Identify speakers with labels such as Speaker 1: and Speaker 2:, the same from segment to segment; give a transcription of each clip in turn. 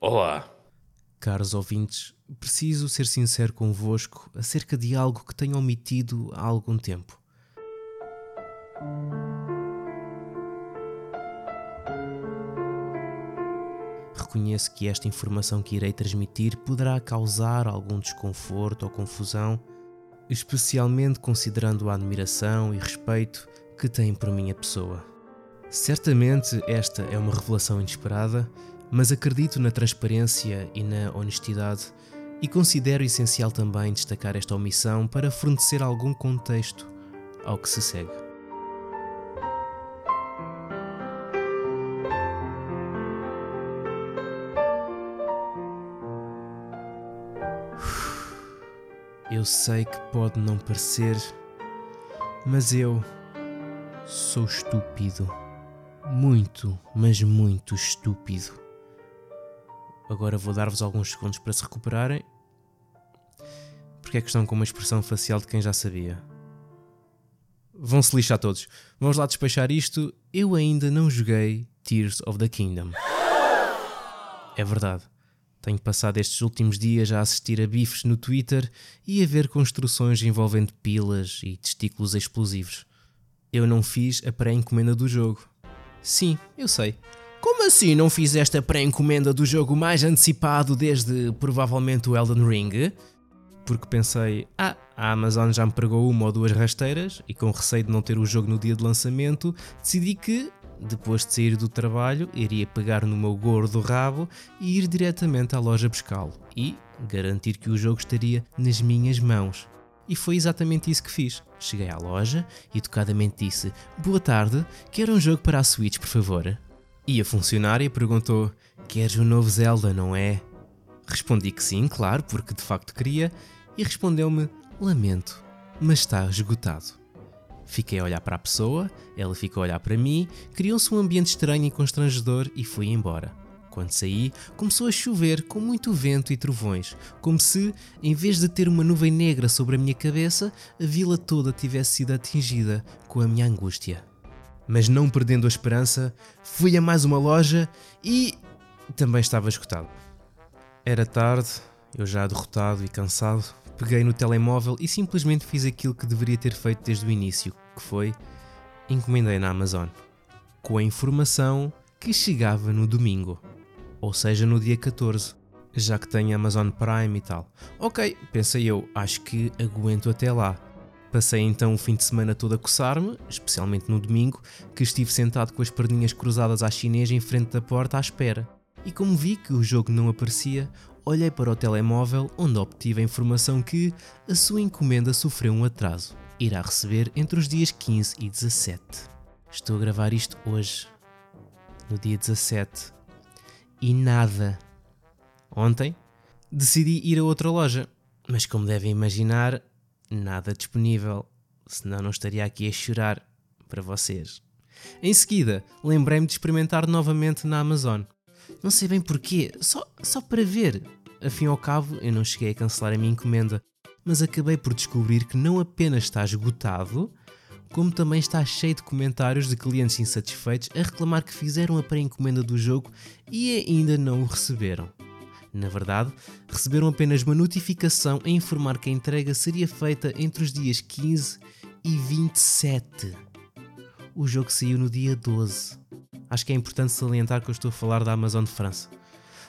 Speaker 1: Olá.
Speaker 2: Caros ouvintes, preciso ser sincero convosco acerca de algo que tenho omitido há algum tempo. Reconheço que esta informação que irei transmitir poderá causar algum desconforto ou confusão, especialmente considerando a admiração e respeito que têm por minha pessoa. Certamente esta é uma revelação inesperada, mas acredito na transparência e na honestidade e considero essencial também destacar esta omissão para fornecer algum contexto ao que se segue. Eu sei que pode não parecer, mas eu sou estúpido. Muito, mas muito estúpido. Agora vou dar-vos alguns segundos para se recuperarem. Porque é que estão com uma expressão facial de quem já sabia? Vão-se lixar todos. Vamos lá despachar isto. Eu ainda não joguei Tears of the Kingdom. É verdade. Tenho passado estes últimos dias a assistir a bifes no Twitter e a ver construções envolvendo pilas e testículos explosivos. Eu não fiz a pré-encomenda do jogo. Sim, eu sei. Como assim não fizeste a pré-encomenda do jogo mais antecipado desde provavelmente o Elden Ring? Porque pensei, ah, a Amazon já me pregou uma ou duas rasteiras e com receio de não ter o jogo no dia de lançamento, decidi que depois de sair do trabalho, iria pegar no meu gordo rabo e ir diretamente à loja buscá-lo e garantir que o jogo estaria nas minhas mãos. E foi exatamente isso que fiz. Cheguei à loja e educadamente disse: Boa tarde, quero um jogo para a Switch, por favor. E a funcionária perguntou: Queres um novo Zelda, não é? Respondi que sim, claro, porque de facto queria, e respondeu-me: Lamento, mas está esgotado. Fiquei a olhar para a pessoa, ela ficou a olhar para mim, criou-se um ambiente estranho e constrangedor e fui embora. Quando saí, começou a chover com muito vento e trovões, como se, em vez de ter uma nuvem negra sobre a minha cabeça, a vila toda tivesse sido atingida com a minha angústia. Mas não perdendo a esperança, fui a mais uma loja e também estava escutado. Era tarde, eu já derrotado e cansado, peguei no telemóvel e simplesmente fiz aquilo que deveria ter feito desde o início, que foi encomendei na Amazon, com a informação que chegava no domingo, ou seja, no dia 14, já que tenho Amazon Prime e tal. Ok, pensei eu, acho que aguento até lá. Passei então o fim de semana todo a coçar-me, especialmente no domingo, que estive sentado com as perninhas cruzadas à chinesa em frente da porta à espera. E como vi que o jogo não aparecia, olhei para o telemóvel onde obtive a informação que a sua encomenda sofreu um atraso. Irá receber entre os dias 15 e 17. Estou a gravar isto hoje, no dia 17. E nada. Ontem decidi ir a outra loja, mas como devem imaginar, nada disponível, senão não estaria aqui a chorar para vocês. Em seguida, lembrei-me de experimentar novamente na Amazon. Não sei bem porquê, só, só para ver. Afim ao cabo, eu não cheguei a cancelar a minha encomenda, mas acabei por descobrir que não apenas está esgotado, como também está cheio de comentários de clientes insatisfeitos a reclamar que fizeram a pré-encomenda do jogo e ainda não o receberam. Na verdade, receberam apenas uma notificação a informar que a entrega seria feita entre os dias 15 e 27. O jogo saiu no dia 12. Acho que é importante salientar que eu estou a falar da Amazon de França.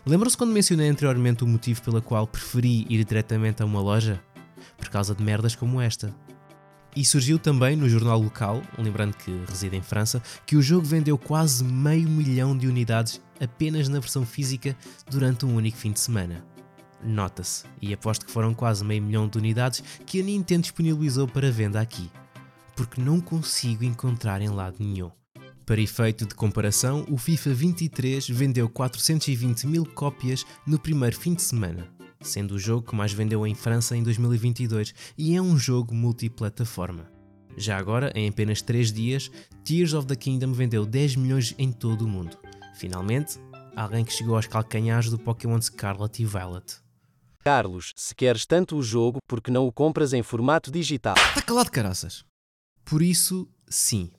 Speaker 2: Lembram-se quando mencionei anteriormente o motivo pelo qual preferi ir diretamente a uma loja? Por causa de merdas como esta. E surgiu também no jornal local, lembrando que reside em França, que o jogo vendeu quase meio milhão de unidades apenas na versão física durante um único fim de semana. Nota-se, e aposto que foram quase meio milhão de unidades que a Nintendo disponibilizou para venda aqui, porque não consigo encontrar em lado nenhum. Para efeito de comparação, o FIFA 23 vendeu 420 mil cópias no primeiro fim de semana, sendo o jogo que mais vendeu em França em 2022 e é um jogo multiplataforma. Já agora, em apenas 3 dias, Tears of the Kingdom vendeu 10 milhões em todo o mundo. Finalmente, alguém que chegou aos calcanhares do Pokémon Scarlet e Violet.
Speaker 3: Carlos, se queres tanto o jogo, por que não o compras em formato digital?
Speaker 2: Está calado, caraças! Por isso, sim.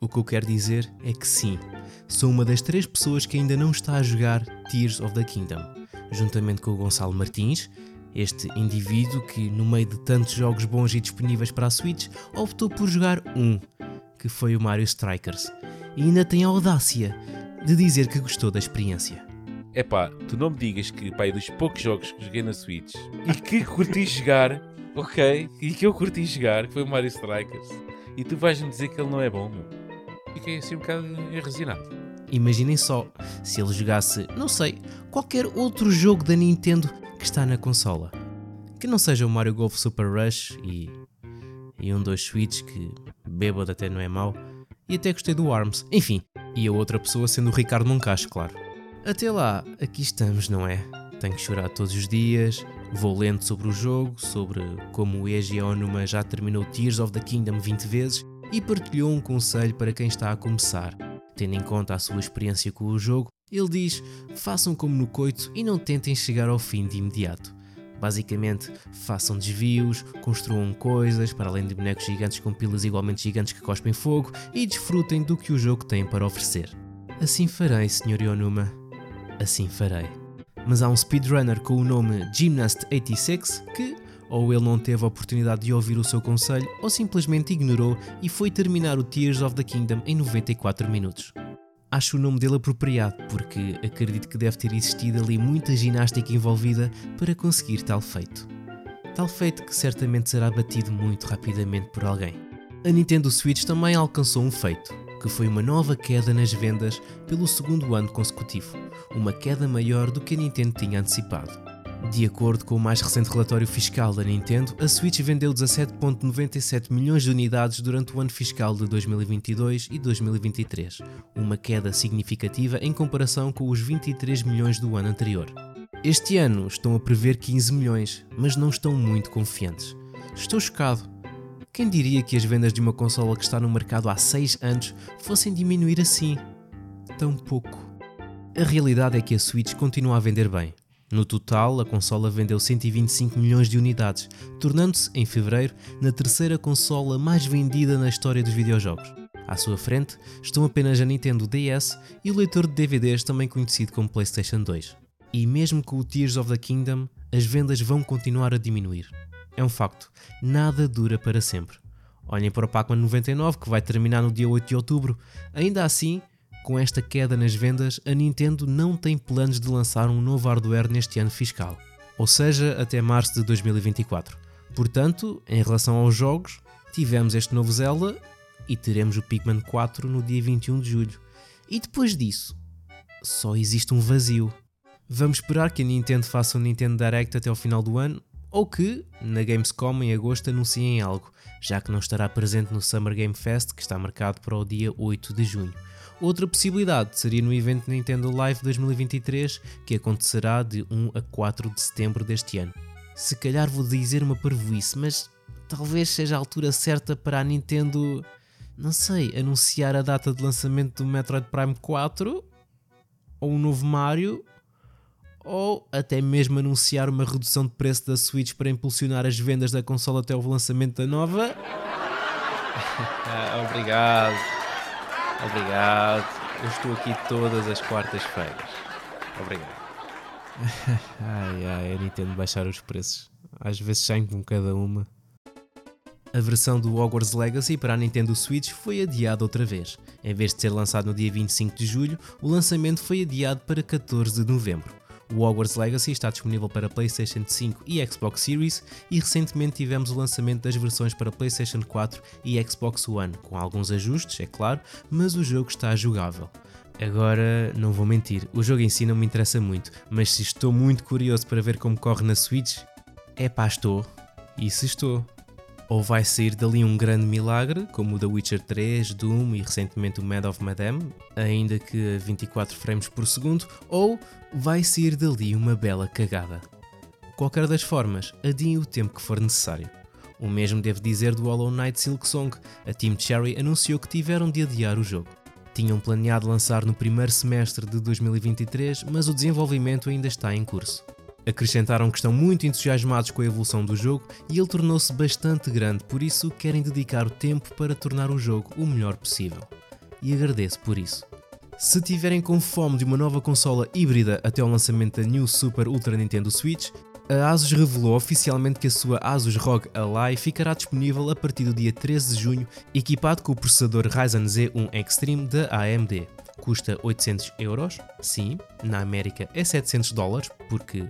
Speaker 2: O que eu quero dizer é que sim, sou uma das três pessoas que ainda não está a jogar Tears of the Kingdom, juntamente com o Gonçalo Martins, este indivíduo que, no meio de tantos jogos bons e disponíveis para a Switch, optou por jogar um, que foi o Mario Strikers, e ainda tem a audácia de dizer que gostou da experiência.
Speaker 1: É pá, tu não me digas que, pá, é dos poucos jogos que joguei na Switch e que curti jogar, ok, e que eu curti jogar, que foi o Mario Strikers, e tu vais-me dizer que ele não é bom, meu. Fiquei assim um bocado enresinado.
Speaker 2: Imaginem só se ele jogasse, não sei, qualquer outro jogo da Nintendo que está na consola. Que não seja o Mario Golf Super Rush e, e um dos Switch que bêbado até não é mau. E até gostei do ARMS. Enfim, e a outra pessoa sendo o Ricardo Moncacho, claro. Até lá, aqui estamos, não é? Tenho que chorar todos os dias, vou lendo sobre o jogo, sobre como o Eiji Onuma já terminou Tears of the Kingdom 20 vezes e partilhou um conselho para quem está a começar. Tendo em conta a sua experiência com o jogo, ele diz: façam como no coito e não tentem chegar ao fim de imediato. Basicamente, façam desvios, construam coisas, para além de bonecos gigantes com pilas igualmente gigantes que cospem fogo, e desfrutem do que o jogo tem para oferecer. Assim farei, Sr. Yonuma. Assim farei. Mas há um speedrunner com o nome Gymnast86 que, ou ele não teve a oportunidade de ouvir o seu conselho, ou simplesmente ignorou e foi terminar o Tears of the Kingdom em 94 minutos. Acho o nome dele apropriado, porque acredito que deve ter existido ali muita ginástica envolvida para conseguir tal feito. Tal feito que certamente será batido muito rapidamente por alguém. A Nintendo Switch também alcançou um feito, que foi uma nova queda nas vendas pelo segundo ano consecutivo, uma queda maior do que a Nintendo tinha antecipado. De acordo com o mais recente relatório fiscal da Nintendo, a Switch vendeu 17,97 milhões de unidades durante o ano fiscal de 2022 e 2023, uma queda significativa em comparação com os 23 milhões do ano anterior. Este ano estão a prever 15 milhões, mas não estão muito confiantes. Estou chocado. Quem diria que as vendas de uma consola que está no mercado há 6 anos fossem diminuir assim? Tão pouco. A realidade é que a Switch continua a vender bem, no total, a consola vendeu 125 milhões de unidades, tornando-se, em fevereiro, na terceira consola mais vendida na história dos videojogos. À sua frente estão apenas a Nintendo DS e o leitor de DVDs, também conhecido como PlayStation 2. E mesmo com o Tears of the Kingdom, as vendas vão continuar a diminuir. É um facto, nada dura para sempre. Olhem para o Pac-Man 99, que vai terminar no dia 8 de outubro. Ainda assim, com esta queda nas vendas, a Nintendo não tem planos de lançar um novo hardware neste ano fiscal, ou seja, até março de 2024. Portanto, em relação aos jogos, tivemos este novo Zelda e teremos o Pikmin 4 no dia 21 de julho. E depois disso, só existe um vazio. Vamos esperar que a Nintendo faça um Nintendo Direct até ao final do ano, ou que, na Gamescom em agosto, anunciem algo, já que não estará presente no Summer Game Fest, que está marcado para o dia 8 de junho. Outra possibilidade seria no evento Nintendo Live 2023, que acontecerá de 1 a 4 de setembro deste ano. Se calhar vou dizer uma parvoíce, mas talvez seja a altura certa para a Nintendo, não sei, anunciar a data de lançamento do Metroid Prime 4 ou um novo Mario ou até mesmo anunciar uma redução de preço da Switch para impulsionar as vendas da consola até o lançamento da nova. Ah, obrigado. Obrigado. Eu estou aqui todas as quartas-feiras. Obrigado. ai ai, a Nintendo baixar os preços. Às vezes saem com cada uma. A versão do Hogwarts Legacy para a Nintendo Switch foi adiada outra vez. Em vez de ser lançado no dia 25 de julho, o lançamento foi adiado para 14 de novembro. O Hogwarts Legacy está disponível para PlayStation 5 e Xbox Series e recentemente tivemos o lançamento das versões para PlayStation 4 e Xbox One, com alguns ajustes, é claro, mas o jogo está jogável. Agora, não vou mentir, o jogo em si não me interessa muito, mas se estou muito curioso para ver como corre na Switch, é pá, estou. E se estou ou vai sair dali um grande milagre, como o The Witcher 3, Doom e recentemente o Mad of Madame, ainda que a 24 frames por segundo, ou vai sair dali uma bela cagada. Qualquer das formas, adiem o tempo que for necessário. O mesmo devo dizer do Hollow Knight Silksong, a Team Cherry anunciou que tiveram de adiar o jogo. Tinham planeado lançar no primeiro semestre de 2023, mas o desenvolvimento ainda está em curso. Acrescentaram que estão muito entusiasmados com a evolução do jogo e ele tornou-se bastante grande, por isso querem dedicar o tempo para tornar o jogo o melhor possível. e agradeço por isso. Se tiverem com fome de uma nova consola híbrida até ao lançamento da New Super Ultra Nintendo Switch, a Asus revelou oficialmente que a sua Asus ROG Ally ficará disponível a partir do dia 13 de junho, equipado com o processador Ryzen Z1 Extreme da AMD. Custa 800 euros, sim, na América é 700 dólares, porque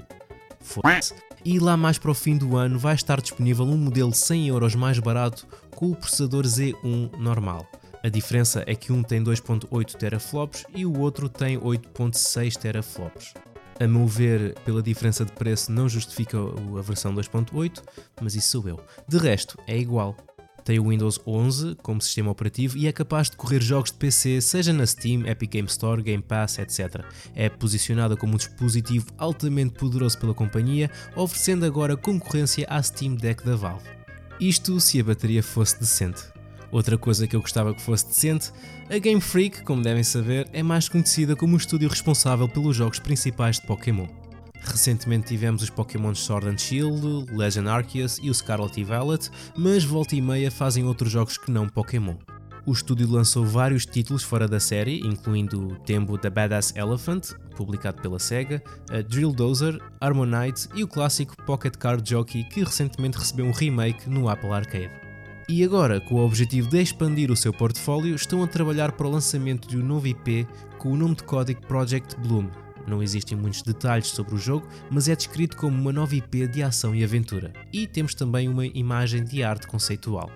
Speaker 2: foda-se. E lá mais para o fim do ano vai estar disponível um modelo 100 euros mais barato com o processador Z1 normal. A diferença é que um tem 2.8 teraflops e o outro tem 8.6 teraflops. A meu ver, pela diferença de preço, não justifica a versão 2.8, mas isso sou eu. De resto, é igual. Tem o Windows 11 como sistema operativo e é capaz de correr jogos de PC, seja na Steam, Epic Game Store, Game Pass, etc. É posicionada como um dispositivo altamente poderoso pela companhia, oferecendo agora concorrência à Steam Deck da Valve. Isto se a bateria fosse decente. Outra coisa que eu gostava que fosse decente, a Game Freak, como devem saber, é mais conhecida como o estúdio responsável pelos jogos principais de Pokémon. Recentemente tivemos os Pokémon Sword and Shield, Legend Arceus e o Scarlet e Violet, mas volta e meia fazem outros jogos que não Pokémon. O estúdio lançou vários títulos fora da série, incluindo Tembo The Badass Elephant, publicado pela SEGA, a Drill Dozer, Harmonite e o clássico Pocket Card Jockey, que recentemente recebeu um remake no Apple Arcade. E agora, com o objetivo de expandir o seu portfólio, estão a trabalhar para o lançamento de um novo IP com o nome de código Project Bloom. Não existem muitos detalhes sobre o jogo, mas é descrito como uma nova IP de ação e aventura. E temos também uma imagem de arte conceitual.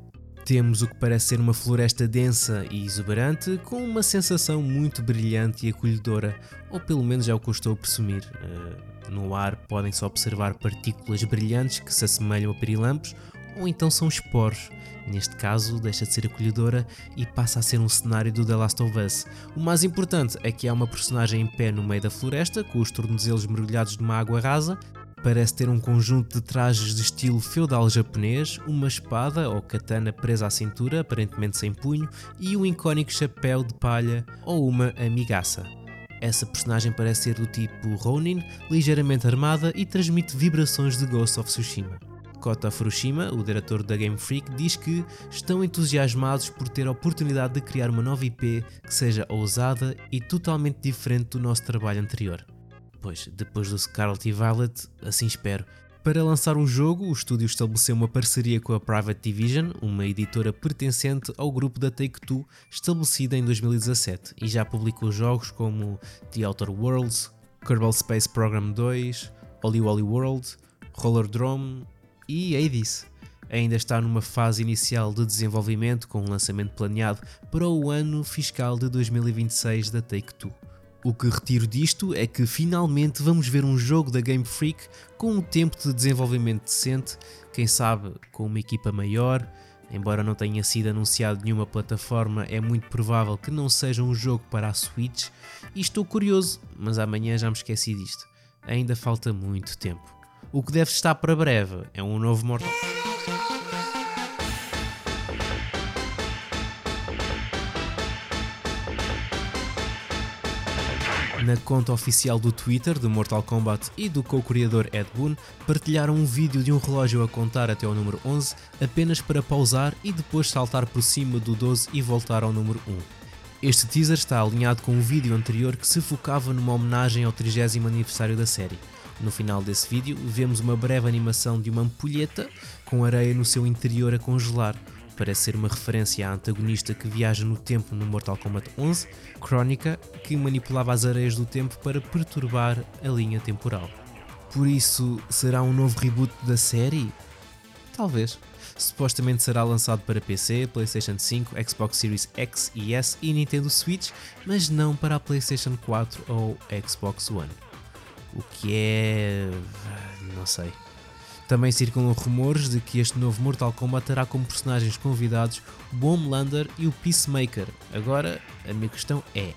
Speaker 2: Temos o que parece ser uma floresta densa e exuberante, com uma sensação muito brilhante e acolhedora, ou pelo menos é o que eu estou a presumir. Uh, no ar podem-se observar partículas brilhantes que se assemelham a pirilampos, ou então são esporos. Neste caso, deixa de ser acolhedora e passa a ser um cenário do The Last of Us. O mais importante é que há uma personagem em pé no meio da floresta, com os tornozelos mergulhados numa água rasa, Parece ter um conjunto de trajes de estilo feudal japonês, uma espada ou katana presa à cintura, aparentemente sem punho, e um icónico chapéu de palha ou uma amigaça. Essa personagem parece ser do tipo Ronin, ligeiramente armada e transmite vibrações de Ghost of Tsushima. Kota Furushima, o diretor da Game Freak, diz que estão entusiasmados por ter a oportunidade de criar uma nova IP que seja ousada e totalmente diferente do nosso trabalho anterior. Pois, depois do Scarlet e Violet, assim espero. Para lançar o jogo, o estúdio estabeleceu uma parceria com a Private Division, uma editora pertencente ao grupo da Take-Two, estabelecida em 2017, e já publicou jogos como The Outer Worlds, Kerbal Space Program 2, Oli Oli World, Roller Drome e Hades. Ainda está numa fase inicial de desenvolvimento com um lançamento planeado para o ano fiscal de 2026 da Take-Two. O que retiro disto é que finalmente vamos ver um jogo da Game Freak com um tempo de desenvolvimento decente, quem sabe com uma equipa maior. Embora não tenha sido anunciado nenhuma plataforma, é muito provável que não seja um jogo para a Switch. E estou curioso, mas amanhã já me esqueci disto. Ainda falta muito tempo. O que deve estar para breve é um novo Mortal Na conta oficial do Twitter de Mortal Kombat e do co-criador Ed Boon, partilharam um vídeo de um relógio a contar até ao número 11 apenas para pausar e depois saltar por cima do 12 e voltar ao número 1. Este teaser está alinhado com um vídeo anterior que se focava numa homenagem ao 30 aniversário da série. No final desse vídeo, vemos uma breve animação de uma ampulheta com areia no seu interior a congelar. Parece ser uma referência à antagonista que viaja no tempo no Mortal Kombat 11, Chronica, que manipulava as areias do tempo para perturbar a linha temporal. Por isso, será um novo reboot da série? Talvez. Supostamente será lançado para PC, PlayStation 5, Xbox Series X e S e Nintendo Switch, mas não para a PlayStation 4 ou Xbox One. O que é. não sei. Também circulam rumores de que este novo Mortal Kombat terá como personagens convidados o Homelander e o Peacemaker. Agora, a minha questão é: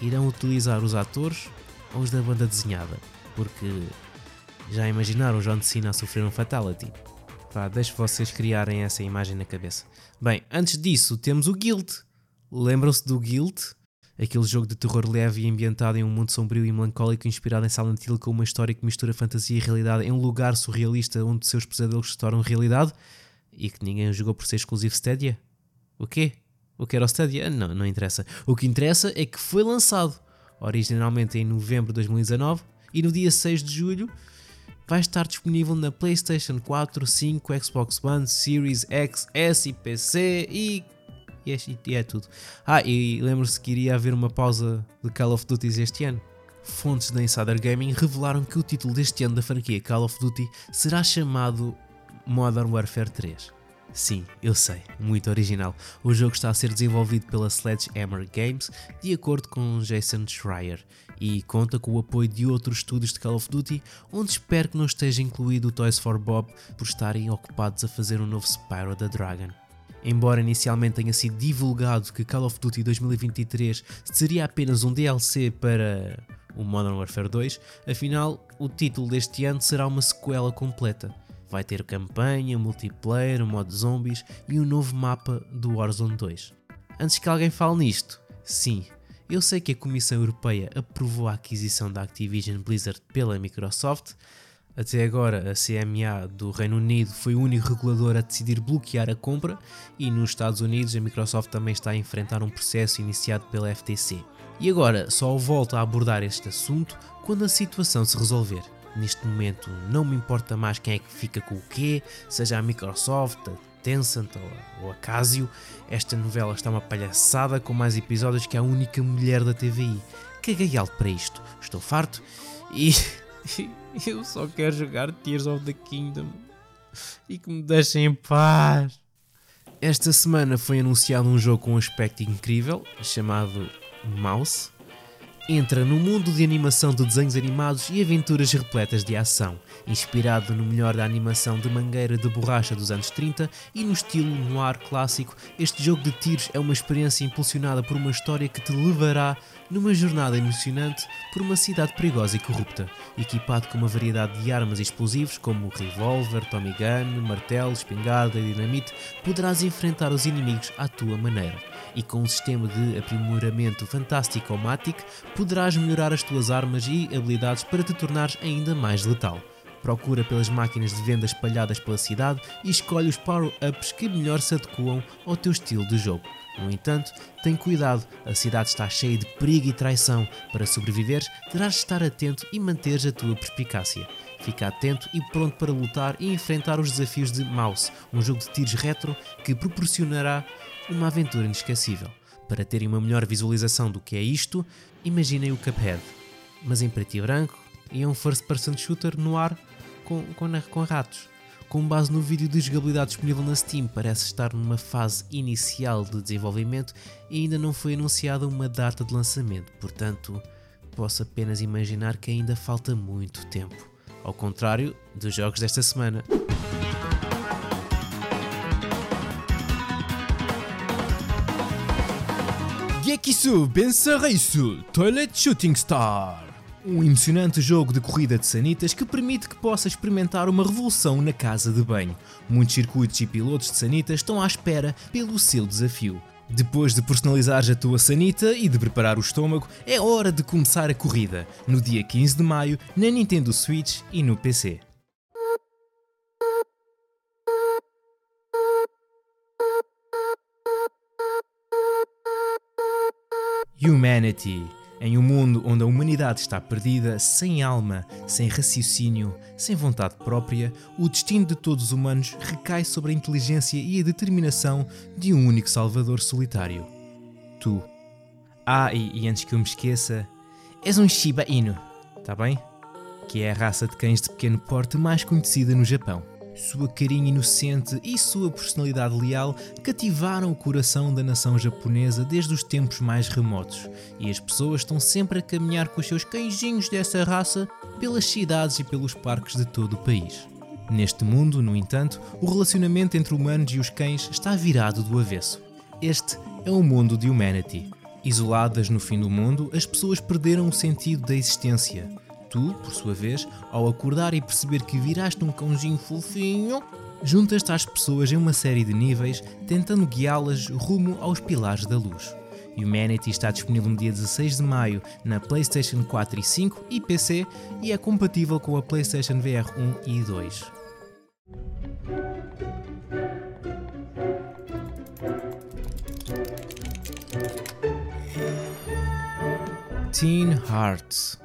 Speaker 2: irão utilizar os atores ou os da banda desenhada? Porque já imaginaram John Cena a sofrer um Fatality? Vá, deixo vocês criarem essa imagem na cabeça. Bem, antes disso, temos o Guild. Lembram-se do Guild? Aquele jogo de terror leve e ambientado em um mundo sombrio e melancólico inspirado em Silent Hill com uma história que mistura fantasia e realidade em um lugar surrealista onde seus pesadelos se tornam realidade e que ninguém jogou por ser exclusivo Stadia? O quê? O que era o Stadia? Não, não interessa. O que interessa é que foi lançado originalmente em novembro de 2019 e no dia 6 de julho vai estar disponível na PlayStation 4, 5, Xbox One, Series X, S e PC e, e, é, e é tudo. Ah, e lembro-se que iria haver uma pausa de Call of Duty este ano. Fontes da Insider Gaming revelaram que o título deste ano da franquia Call of Duty será chamado Modern Warfare 3. Sim, eu sei, muito original. O jogo está a ser desenvolvido pela Sledgehammer Games, de acordo com Jason Schreier, e conta com o apoio de outros estúdios de Call of Duty, onde espero que não esteja incluído o Toys for Bob por estarem ocupados a fazer um novo Spyro the Dragon. Embora inicialmente tenha sido divulgado que Call of Duty 2023 seria apenas um DLC para o Modern Warfare 2, afinal, o título deste ano será uma sequela completa. Vai ter campanha, multiplayer, modo zombies e um novo mapa do Warzone 2. Antes que alguém fale nisto, sim, eu sei que a Comissão Europeia aprovou a aquisição da Activision Blizzard pela Microsoft. Até agora, a CMA do Reino Unido foi o único regulador a decidir bloquear a compra, e nos Estados Unidos a Microsoft também está a enfrentar um processo iniciado pela FTC. E agora só volto a abordar este assunto quando a situação se resolver. Neste momento não me importa mais quem é que fica com o quê, seja a Microsoft, a Tencent ou, a Casio. Esta novela está uma palhaçada com mais episódios que a única mulher da TVI. Caguei alto para isto, estou farto e eu só quero jogar Tears of the Kingdom. E que me deixem em paz. Esta semana foi anunciado um jogo com um aspecto incrível chamado Mouse. Entra no mundo de animação de desenhos animados e aventuras repletas de ação, inspirado no melhor da animação de mangueira de borracha dos anos 30 e no estilo noir clássico, este jogo de tiros é uma experiência impulsionada por uma história que te levará numa jornada emocionante por uma cidade perigosa e corrupta, equipado com uma variedade de armas e explosivos como revólver, Tommy Gun, martelo, espingarda e dinamite, poderás enfrentar os inimigos à tua maneira. E com um sistema de aprimoramento fantástico ou Matic, poderás melhorar as tuas armas e habilidades para te tornares ainda mais letal. Procura pelas máquinas de venda espalhadas pela cidade e escolhe os power-ups que melhor se adequam ao teu estilo de jogo. No entanto, tem cuidado, a cidade está cheia de perigo e traição. Para sobreviveres, terás de estar atento e manteres a tua perspicácia. Fica atento e pronto para lutar e enfrentar os desafios de Mouse, um jogo de tiros retro que proporcionará uma aventura inesquecível. Para terem uma melhor visualização do que é isto, imaginem o Cuphead, mas em preto e branco e é um first-person shooter no ar com, com, com ratos. Com base no vídeo de jogabilidade disponível na Steam, parece estar numa fase inicial de desenvolvimento e ainda não foi anunciada uma data de lançamento, portanto, posso apenas imaginar que ainda falta muito tempo. Ao contrário dos jogos desta semana. Gekisu Bensaraisu Toilet Shooting Star um emocionante jogo de corrida de sanitas que permite que possa experimentar uma revolução na casa de banho. Muitos circuitos e pilotos de sanitas estão à espera pelo seu desafio. Depois de personalizares a tua sanita e de preparar o estômago, é hora de começar a corrida, no dia 15 de maio, na Nintendo Switch e no PC. Humanity em um mundo onde a humanidade está perdida, sem alma, sem raciocínio, sem vontade própria, o destino de todos os humanos recai sobre a inteligência e a determinação de um único salvador solitário: tu. Ah, e, e antes que eu me esqueça, és um Shiba Inu, tá bem? Que é a raça de cães de pequeno porte mais conhecida no Japão. Sua carinha inocente e sua personalidade leal cativaram o coração da nação japonesa desde os tempos mais remotos, e as pessoas estão sempre a caminhar com os seus cãezinhos dessa raça pelas cidades e pelos parques de todo o país. Neste mundo, no entanto, o relacionamento entre humanos e os cães está virado do avesso. Este é o mundo de Humanity. Isoladas no fim do mundo, as pessoas perderam o sentido da existência Tu, por sua vez, ao acordar e perceber que viraste um cãozinho fofinho, juntas-te às pessoas em uma série de níveis, tentando guiá-las rumo aos pilares da luz. Humanity está disponível no dia 16 de maio na PlayStation 4 e 5 e PC e é compatível com a PlayStation VR 1 e 2. Teen Hearts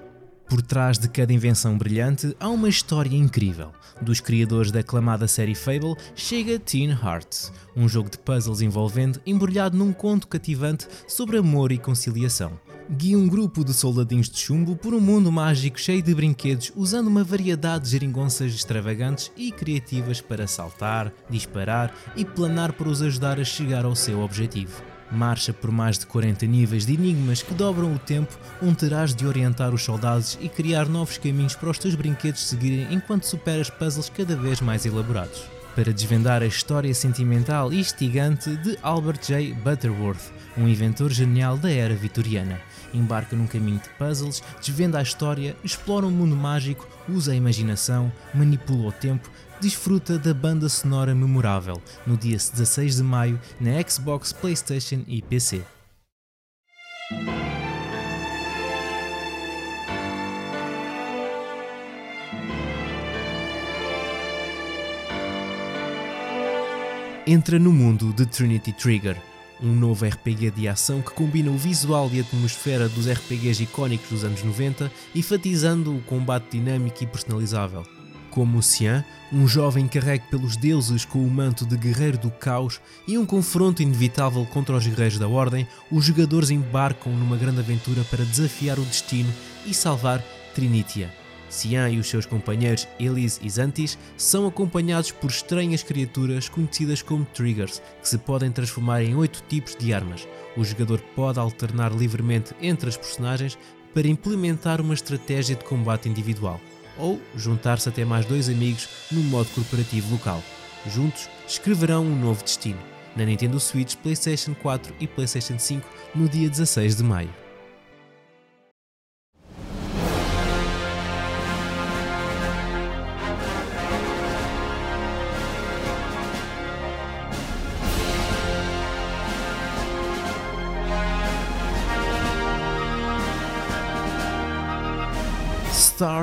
Speaker 2: por trás de cada invenção brilhante há uma história incrível. Dos criadores da aclamada série Fable chega Teen Hearts, um jogo de puzzles envolvente embrulhado num conto cativante sobre amor e conciliação. Guia um grupo de soldadinhos de chumbo por um mundo mágico cheio de brinquedos, usando uma variedade de geringonças extravagantes e criativas para saltar, disparar e planar para os ajudar a chegar ao seu objetivo. Marcha por mais de 40 níveis de enigmas que dobram o tempo, onde terás de orientar os soldados e criar novos caminhos para os teus brinquedos seguirem enquanto superas puzzles cada vez mais elaborados. Para desvendar a história sentimental e instigante de Albert J. Butterworth, um inventor genial da era vitoriana. Embarca num caminho de puzzles, desvenda a história, explora um mundo mágico, usa a imaginação, manipula o tempo, desfruta da banda sonora memorável no dia 16 de maio na Xbox, PlayStation e PC. Entra no mundo de Trinity Trigger, um novo RPG de ação que combina o visual e a atmosfera dos RPGs icónicos dos anos 90, enfatizando o combate dinâmico e personalizável. Como Cian, um jovem carregue pelos deuses com o manto de guerreiro do caos e um confronto inevitável contra os guerreiros da Ordem, os jogadores embarcam numa grande aventura para desafiar o destino e salvar Trinitia. Cian e os seus companheiros Elise e Zantis são acompanhados por estranhas criaturas conhecidas como Triggers, que se podem transformar em oito tipos de armas. O jogador pode alternar livremente entre as personagens para implementar uma estratégia de combate individual ou juntar-se até mais dois amigos no modo corporativo local. Juntos, escreverão um novo destino na Nintendo Switch, PlayStation 4 e PlayStation 5 no dia 16 de maio.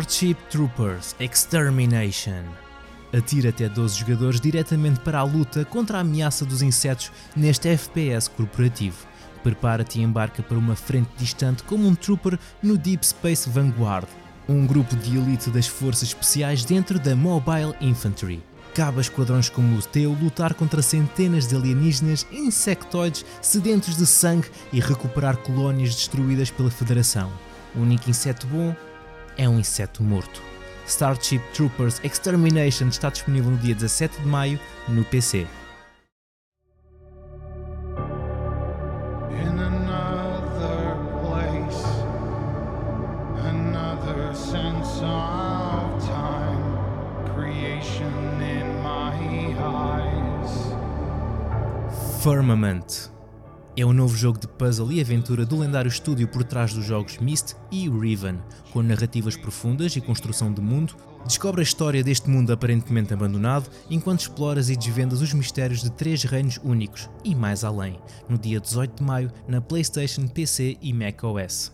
Speaker 2: Starship Troopers Extermination. Atira até 12 jogadores diretamente para a luta contra a ameaça dos insetos neste FPS corporativo. Prepara-te e embarca para uma frente distante como um trooper no Deep Space Vanguard, um grupo de elite das forças especiais dentro da Mobile Infantry. Cabe a esquadrões como o teu lutar contra centenas de alienígenas insectoides sedentos de sangue e recuperar colónias destruídas pela Federação. O único inseto bom é um inseto morto. Starship Troopers Extermination está disponível no dia 17 de maio no PC. Jogo de puzzle e aventura do lendário estúdio por trás dos jogos Myst e Riven, com narrativas profundas e construção de mundo. Descobre a história deste mundo aparentemente abandonado enquanto exploras e desvendas os mistérios de três reinos únicos e mais além, no dia 18 de maio na PlayStation, PC e macOS.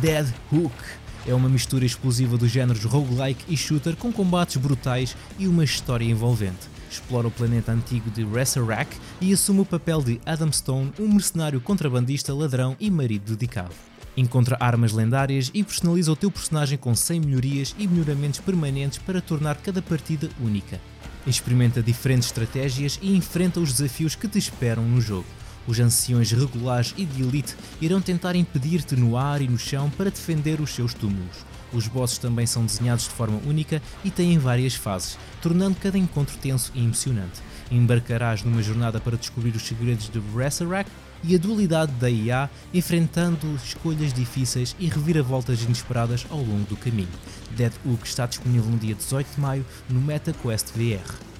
Speaker 2: Dead Hook é uma mistura explosiva dos géneros roguelike e shooter com combates brutais e uma história envolvente. Explora o planeta antigo de Resurrect e assume o papel de Adam Stone, um mercenário contrabandista, ladrão e marido dedicado. Encontra armas lendárias e personaliza o teu personagem com 100 melhorias e melhoramentos permanentes para tornar cada partida única. Experimenta diferentes estratégias e enfrenta os desafios que te esperam no jogo. Os anciões regulares e de elite irão tentar impedir-te no ar e no chão para defender os seus túmulos. Os bosses também são desenhados de forma única e têm várias fases, tornando cada encontro tenso e emocionante. Embarcarás numa jornada para descobrir os segredos de Resurrect e a dualidade da IA, enfrentando escolhas difíceis e reviravoltas inesperadas ao longo do caminho. Dead Hook está disponível no dia 18 de maio no MetaQuest VR.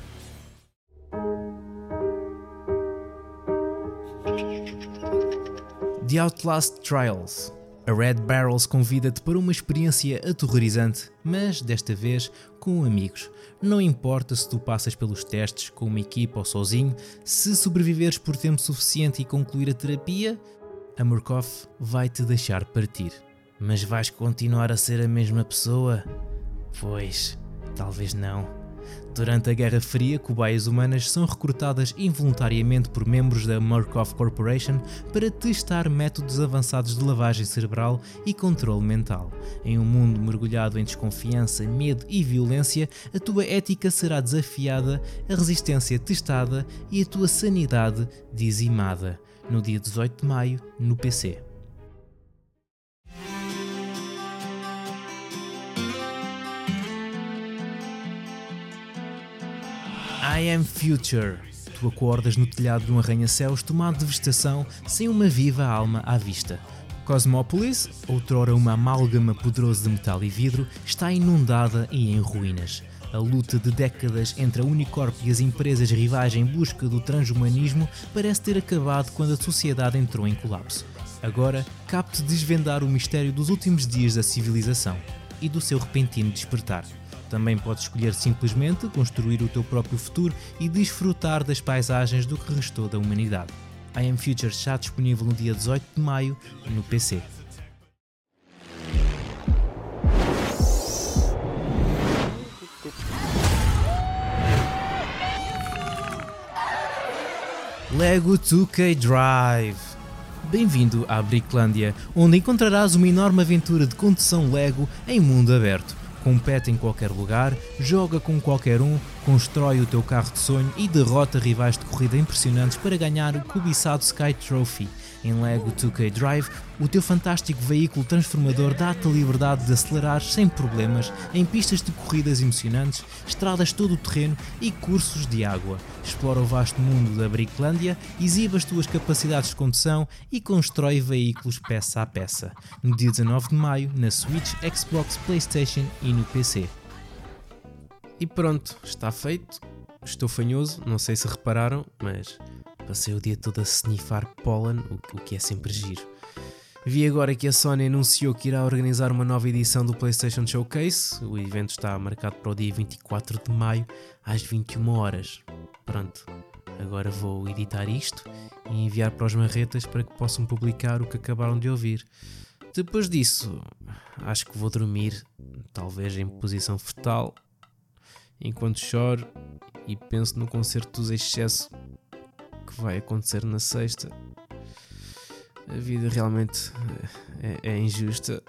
Speaker 2: The Outlast Trials. A Red Barrels convida-te para uma experiência aterrorizante, mas desta vez com amigos. Não importa se tu passas pelos testes com uma equipa ou sozinho, se sobreviveres por tempo suficiente e concluir a terapia, a Murkoff vai te deixar partir. Mas vais continuar a ser a mesma pessoa? Pois, Talvez não. Durante a Guerra Fria, cobaias humanas são recrutadas involuntariamente por membros da Murkoff Corporation para testar métodos avançados de lavagem cerebral e controle mental. Em um mundo mergulhado em desconfiança, medo e violência, a tua ética será desafiada, a resistência testada e a tua sanidade dizimada. No dia 18 de maio, no PC. I am future. Tu acordas no telhado de um arranha-céus tomado de vegetação, sem uma viva alma à vista. Cosmópolis, outrora uma amálgama poderosa de metal e vidro, está inundada e em ruínas. A luta de décadas entre a Unicorp e as empresas rivais em busca do transhumanismo parece ter acabado quando a sociedade entrou em colapso. Agora, capte desvendar o mistério dos últimos dias da civilização e do seu repentino despertar. Também podes escolher simplesmente construir o teu próprio futuro e desfrutar das paisagens do que restou da humanidade. I Am Future está disponível no dia 18 de maio no PC. Lego 2K Drive. Bem-vindo à Bricklândia, onde encontrarás uma enorme aventura de condução Lego em mundo aberto compete em qualquer lugar, joga com qualquer um, constrói o teu carro de sonho e derrota rivais de corrida impressionantes para ganhar o cobiçado Sky Trophy. Em Lego 2K Drive, o teu fantástico veículo transformador dá-te a liberdade de acelerar sem problemas em pistas de corridas emocionantes, estradas todo o terreno e cursos de água. Explora o vasto mundo da Bricklândia, exibe as tuas capacidades de condução e constrói veículos peça a peça. No dia 19 de maio, na Switch, Xbox, PlayStation e no PC. E pronto, está feito. Estou fanhoso, não sei se repararam, mas passei o dia todo a snifar pólen, o que é sempre giro. Vi agora que a Sony anunciou que irá organizar uma nova edição do PlayStation Showcase. O evento está marcado para o dia 24 de maio, às 21 horas. Pronto, agora vou editar isto e enviar para os marretas para que possam publicar o que acabaram de ouvir. Depois disso, acho que vou dormir, talvez em posição fetal, enquanto choro e penso no concerto dos excesso que vai acontecer na sexta. A vida realmente é, é injusta.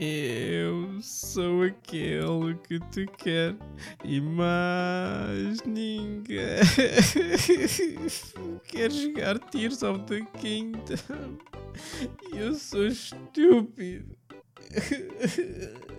Speaker 2: Eu sou aquele que te quer e mais ninguém quer jogar Tears of the Kingdom. Eu sou estúpido.